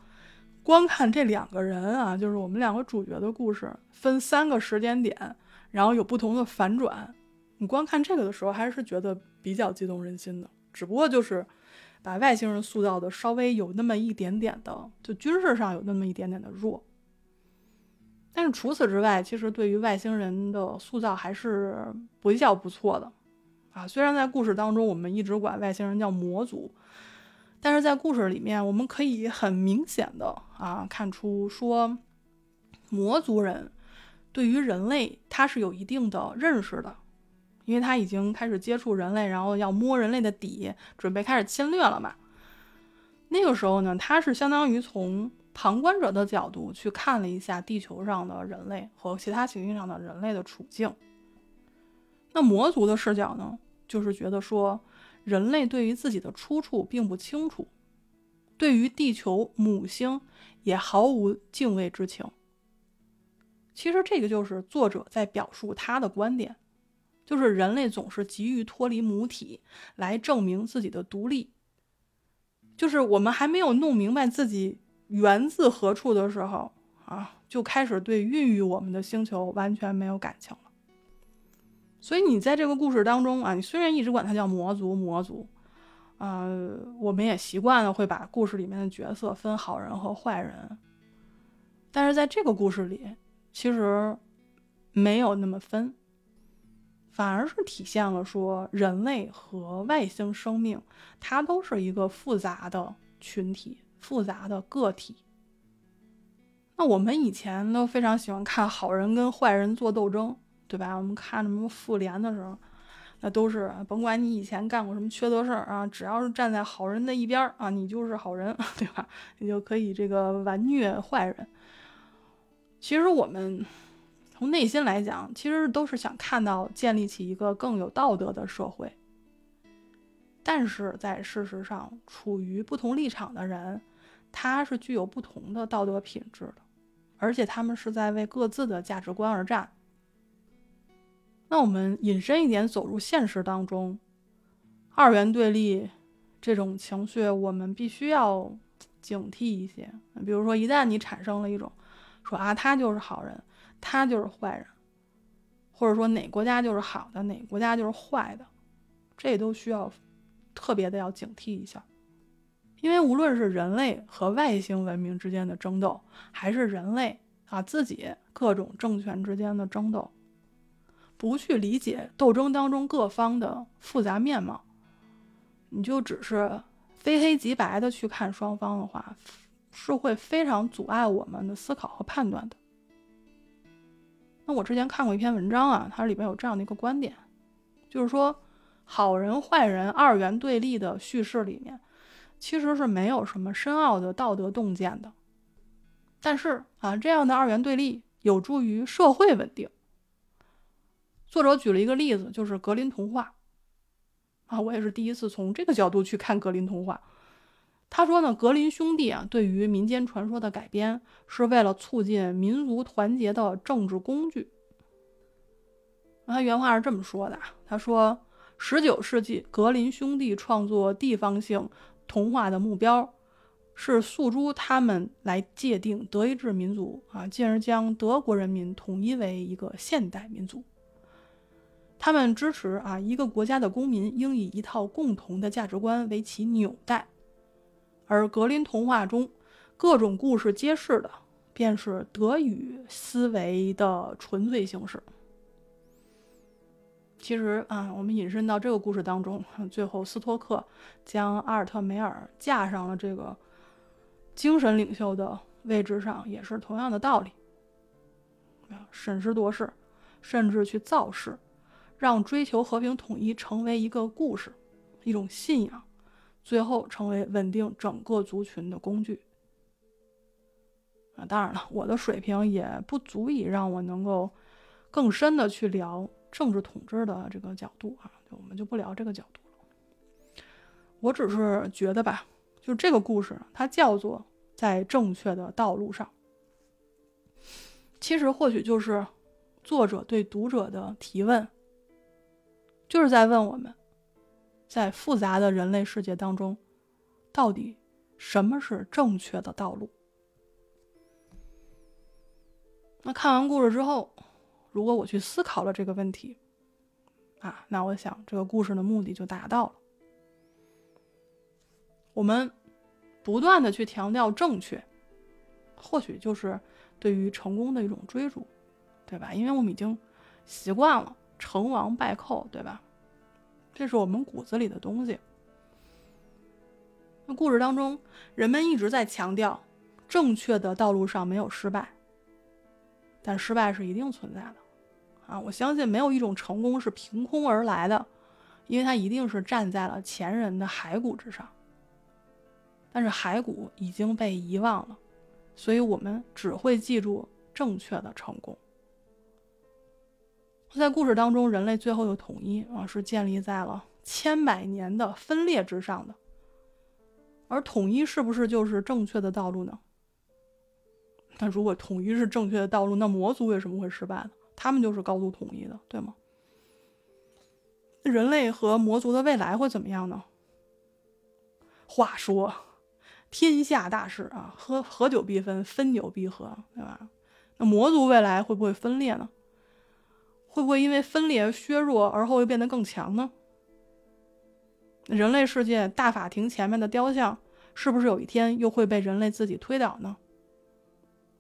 光看这两个人啊，就是我们两个主角的故事，分三个时间点，然后有不同的反转，你光看这个的时候，还是觉得比较激动人心的。只不过就是把外星人塑造的稍微有那么一点点的，就军事上有那么一点点的弱。但是除此之外，其实对于外星人的塑造还是比较不错的。啊，虽然在故事当中，我们一直管外星人叫魔族，但是在故事里面，我们可以很明显的啊看出说，魔族人对于人类他是有一定的认识的，因为他已经开始接触人类，然后要摸人类的底，准备开始侵略了嘛。那个时候呢，他是相当于从旁观者的角度去看了一下地球上的人类和其他行星上的人类的处境。那魔族的视角呢，就是觉得说，人类对于自己的出处并不清楚，对于地球母星也毫无敬畏之情。其实这个就是作者在表述他的观点，就是人类总是急于脱离母体来证明自己的独立，就是我们还没有弄明白自己源自何处的时候啊，就开始对孕育我们的星球完全没有感情。所以你在这个故事当中啊，你虽然一直管它叫魔族，魔族，呃，我们也习惯了会把故事里面的角色分好人和坏人，但是在这个故事里，其实没有那么分，反而是体现了说人类和外星生命，它都是一个复杂的群体，复杂的个体。那我们以前都非常喜欢看好人跟坏人做斗争，对吧？我们看什么复联的时候，那都是甭管你以前干过什么缺德事儿啊，只要是站在好人的一边啊，你就是好人，对吧？你就可以这个完虐坏人。其实我们从内心来讲，其实都是想看到建立起一个更有道德的社会。但是在事实上，处于不同立场的人，他是具有不同的道德品质的。而且他们是在为各自的价值观而战。那我们引申一点，走入现实当中，二元对立这种情绪，我们必须要警惕一些。比如说，一旦你产生了一种说啊，他就是好人，他就是坏人，或者说哪国家就是好的，哪国家就是坏的，这都需要特别的要警惕一下。因为无论是人类和外星文明之间的争斗，还是人类啊自己各种政权之间的争斗，不去理解斗争当中各方的复杂面貌，你就只是非黑即白的去看双方的话，是会非常阻碍我们的思考和判断的。那我之前看过一篇文章啊，它里边有这样的一个观点，就是说好人坏人二元对立的叙事里面。其实是没有什么深奥的道德洞见的，但是啊，这样的二元对立有助于社会稳定。作者举了一个例子，就是格林童话。啊，我也是第一次从这个角度去看格林童话。他说呢，格林兄弟啊，对于民间传说的改编，是为了促进民族团结的政治工具。他原话是这么说的：他说，十九世纪格林兄弟创作地方性。童话的目标是诉诸他们来界定德意志民族啊，进而将德国人民统一为一个现代民族。他们支持啊，一个国家的公民应以一套共同的价值观为其纽带。而格林童话中各种故事揭示的，便是德语思维的纯粹形式。其实啊，我们引申到这个故事当中，最后斯托克将阿尔特梅尔架上了这个精神领袖的位置上，也是同样的道理。审时度势，甚至去造势，让追求和平统一成为一个故事，一种信仰，最后成为稳定整个族群的工具。啊，当然了，我的水平也不足以让我能够更深的去聊。政治统治的这个角度啊，我们就不聊这个角度了。我只是觉得吧，就这个故事，它叫做在正确的道路上。其实或许就是作者对读者的提问，就是在问我们，在复杂的人类世界当中，到底什么是正确的道路？那看完故事之后。如果我去思考了这个问题，啊，那我想这个故事的目的就达到了。我们不断的去强调正确，或许就是对于成功的一种追逐，对吧？因为我们已经习惯了成王败寇，对吧？这是我们骨子里的东西。那故事当中，人们一直在强调正确的道路上没有失败，但失败是一定存在的。啊，我相信没有一种成功是凭空而来的，因为它一定是站在了前人的骸骨之上。但是骸骨已经被遗忘了，所以我们只会记住正确的成功。在故事当中，人类最后的统一啊，是建立在了千百年的分裂之上的。而统一是不是就是正确的道路呢？那如果统一是正确的道路，那魔族为什么会失败呢？他们就是高度统一的，对吗？人类和魔族的未来会怎么样呢？话说，天下大事啊，合合久必分，分久必合，对吧？那魔族未来会不会分裂呢？会不会因为分裂削弱而后又变得更强呢？人类世界大法庭前面的雕像，是不是有一天又会被人类自己推倒呢？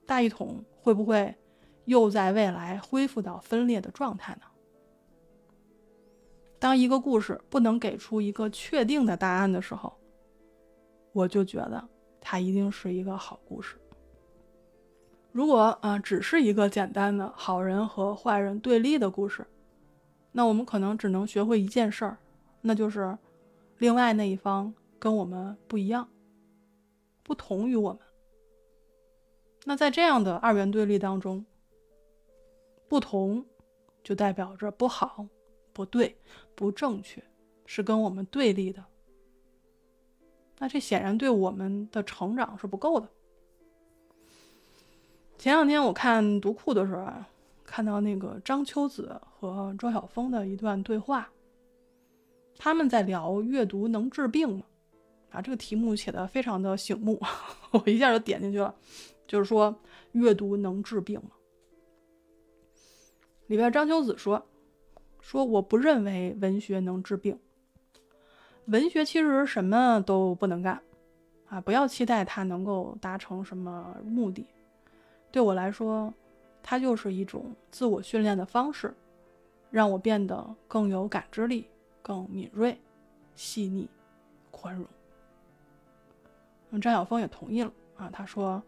大一统会不会又在未来恢复到分裂的状态呢？当一个故事不能给出一个确定的答案的时候，我就觉得它一定是一个好故事。如果啊，只是一个简单的好人和坏人对立的故事，那我们可能只能学会一件事儿，那就是另外那一方跟我们不一样，不同于我们。那在这样的二元对立当中，不同就代表着不好、不对、不正确，是跟我们对立的。那这显然对我们的成长是不够的。前两天我看读库的时候啊，看到那个张秋子和庄晓峰的一段对话，他们在聊阅读能治病吗？啊，这个题目写的非常的醒目，我一下就点进去了。就是说，阅读能治病吗？里边张秋子说：“说我不认为文学能治病，文学其实什么都不能干，啊，不要期待它能够达成什么目的。”对我来说，它就是一种自我训练的方式，让我变得更有感知力、更敏锐、细腻、宽容。那张晓峰也同意了啊，他说：“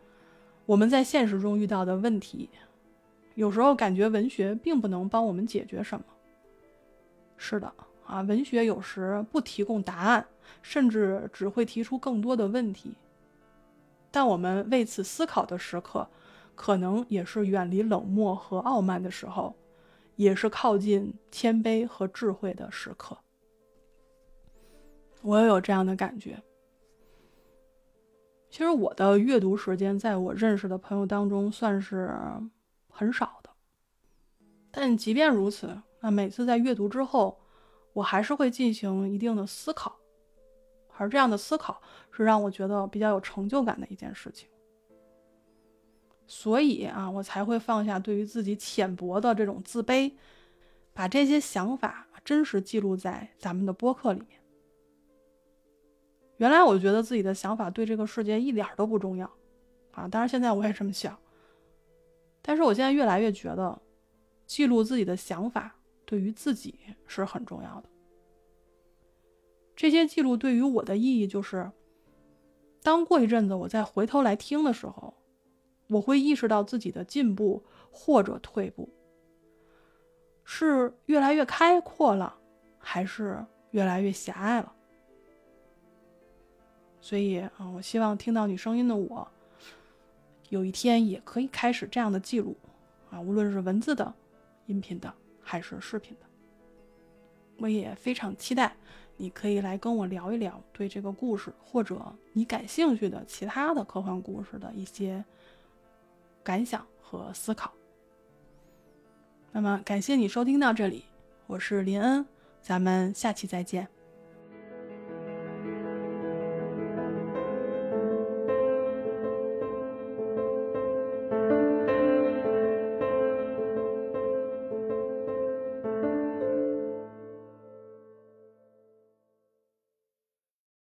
我们在现实中遇到的问题，有时候感觉文学并不能帮我们解决什么。是的啊，文学有时不提供答案，甚至只会提出更多的问题。但我们为此思考的时刻。”可能也是远离冷漠和傲慢的时候，也是靠近谦卑和智慧的时刻。我也有这样的感觉。其实我的阅读时间，在我认识的朋友当中算是很少的。但即便如此，那每次在阅读之后，我还是会进行一定的思考，而这样的思考是让我觉得比较有成就感的一件事情。所以啊，我才会放下对于自己浅薄的这种自卑，把这些想法真实记录在咱们的播客里面。原来我觉得自己的想法对这个世界一点都不重要，啊，当然现在我也这么想。但是我现在越来越觉得，记录自己的想法对于自己是很重要的。这些记录对于我的意义就是，当过一阵子我再回头来听的时候。我会意识到自己的进步或者退步，是越来越开阔了，还是越来越狭隘了？所以啊，我希望听到你声音的我，有一天也可以开始这样的记录啊，无论是文字的、音频的，还是视频的。我也非常期待你可以来跟我聊一聊对这个故事或者你感兴趣的其他的科幻故事的一些。感想和思考。那么，感谢你收听到这里，我是林恩，咱们下期再见。